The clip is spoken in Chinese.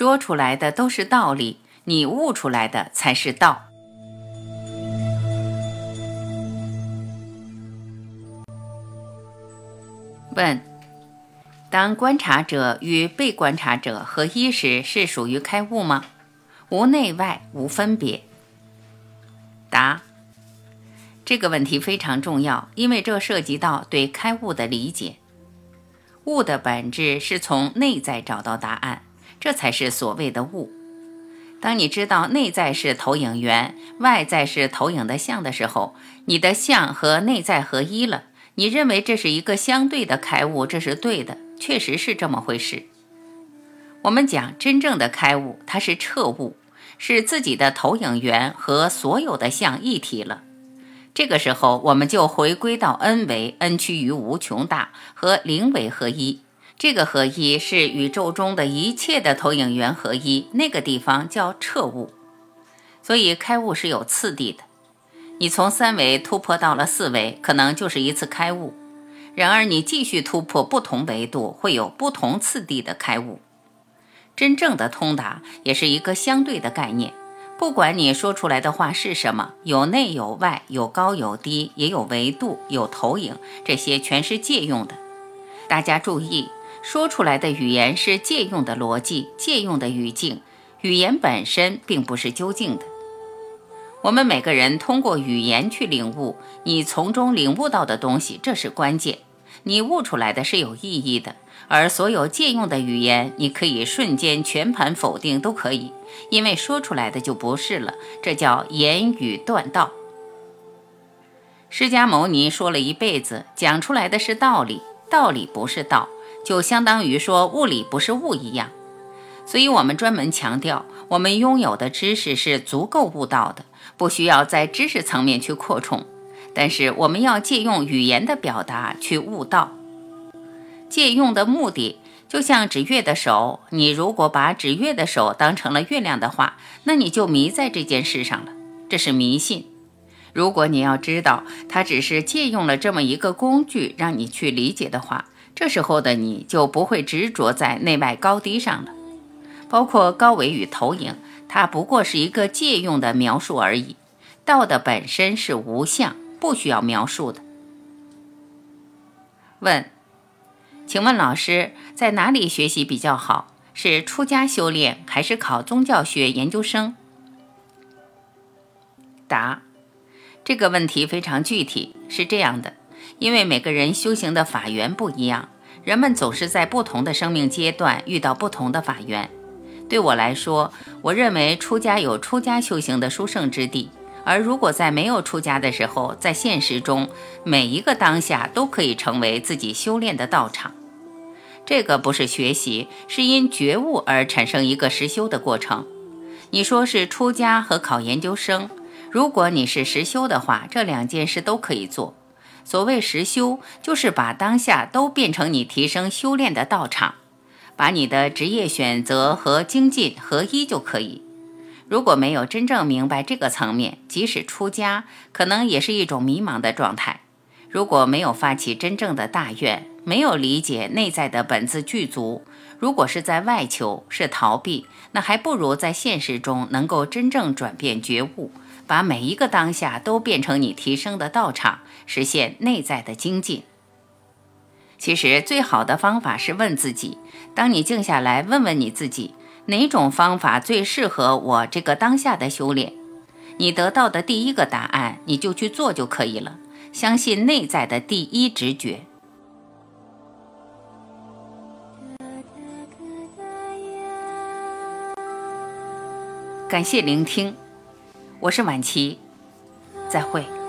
说出来的都是道理，你悟出来的才是道。问：当观察者与被观察者合一时，是属于开悟吗？无内外，无分别。答：这个问题非常重要，因为这涉及到对开悟的理解。悟的本质是从内在找到答案，这才是所谓的悟。当你知道内在是投影源，外在是投影的像的时候，你的像和内在合一了。你认为这是一个相对的开悟，这是对的，确实是这么回事。我们讲真正的开悟，它是彻悟，是自己的投影源和所有的像一体了。这个时候，我们就回归到 N 为 N 趋于无穷大和零为合一。这个合一是宇宙中的一切的投影源合一，那个地方叫彻悟。所以开悟是有次第的。你从三维突破到了四维，可能就是一次开悟；然而你继续突破不同维度，会有不同次第的开悟。真正的通达也是一个相对的概念，不管你说出来的话是什么，有内有外，有高有低，也有维度，有投影，这些全是借用的。大家注意，说出来的语言是借用的逻辑，借用的语境，语言本身并不是究竟的。我们每个人通过语言去领悟，你从中领悟到的东西，这是关键。你悟出来的是有意义的，而所有借用的语言，你可以瞬间全盘否定都可以，因为说出来的就不是了。这叫言语断道。释迦牟尼说了一辈子，讲出来的是道理，道理不是道，就相当于说物理不是物一样。所以我们专门强调，我们拥有的知识是足够悟道的。不需要在知识层面去扩充，但是我们要借用语言的表达去悟道。借用的目的就像指月的手，你如果把指月的手当成了月亮的话，那你就迷在这件事上了，这是迷信。如果你要知道它只是借用了这么一个工具让你去理解的话，这时候的你就不会执着在内外高低上了，包括高维与投影。它不过是一个借用的描述而已，道的本身是无相，不需要描述的。问，请问老师在哪里学习比较好？是出家修炼，还是考宗教学研究生？答，这个问题非常具体，是这样的，因为每个人修行的法缘不一样，人们总是在不同的生命阶段遇到不同的法缘。对我来说，我认为出家有出家修行的殊胜之地，而如果在没有出家的时候，在现实中每一个当下都可以成为自己修炼的道场。这个不是学习，是因觉悟而产生一个实修的过程。你说是出家和考研究生，如果你是实修的话，这两件事都可以做。所谓实修，就是把当下都变成你提升修炼的道场。把你的职业选择和精进合一就可以。如果没有真正明白这个层面，即使出家，可能也是一种迷茫的状态。如果没有发起真正的大愿，没有理解内在的本自具足，如果是在外求，是逃避，那还不如在现实中能够真正转变觉悟，把每一个当下都变成你提升的道场，实现内在的精进。其实最好的方法是问自己：当你静下来，问问你自己，哪种方法最适合我这个当下的修炼？你得到的第一个答案，你就去做就可以了。相信内在的第一直觉。感谢聆听，我是晚琪，再会。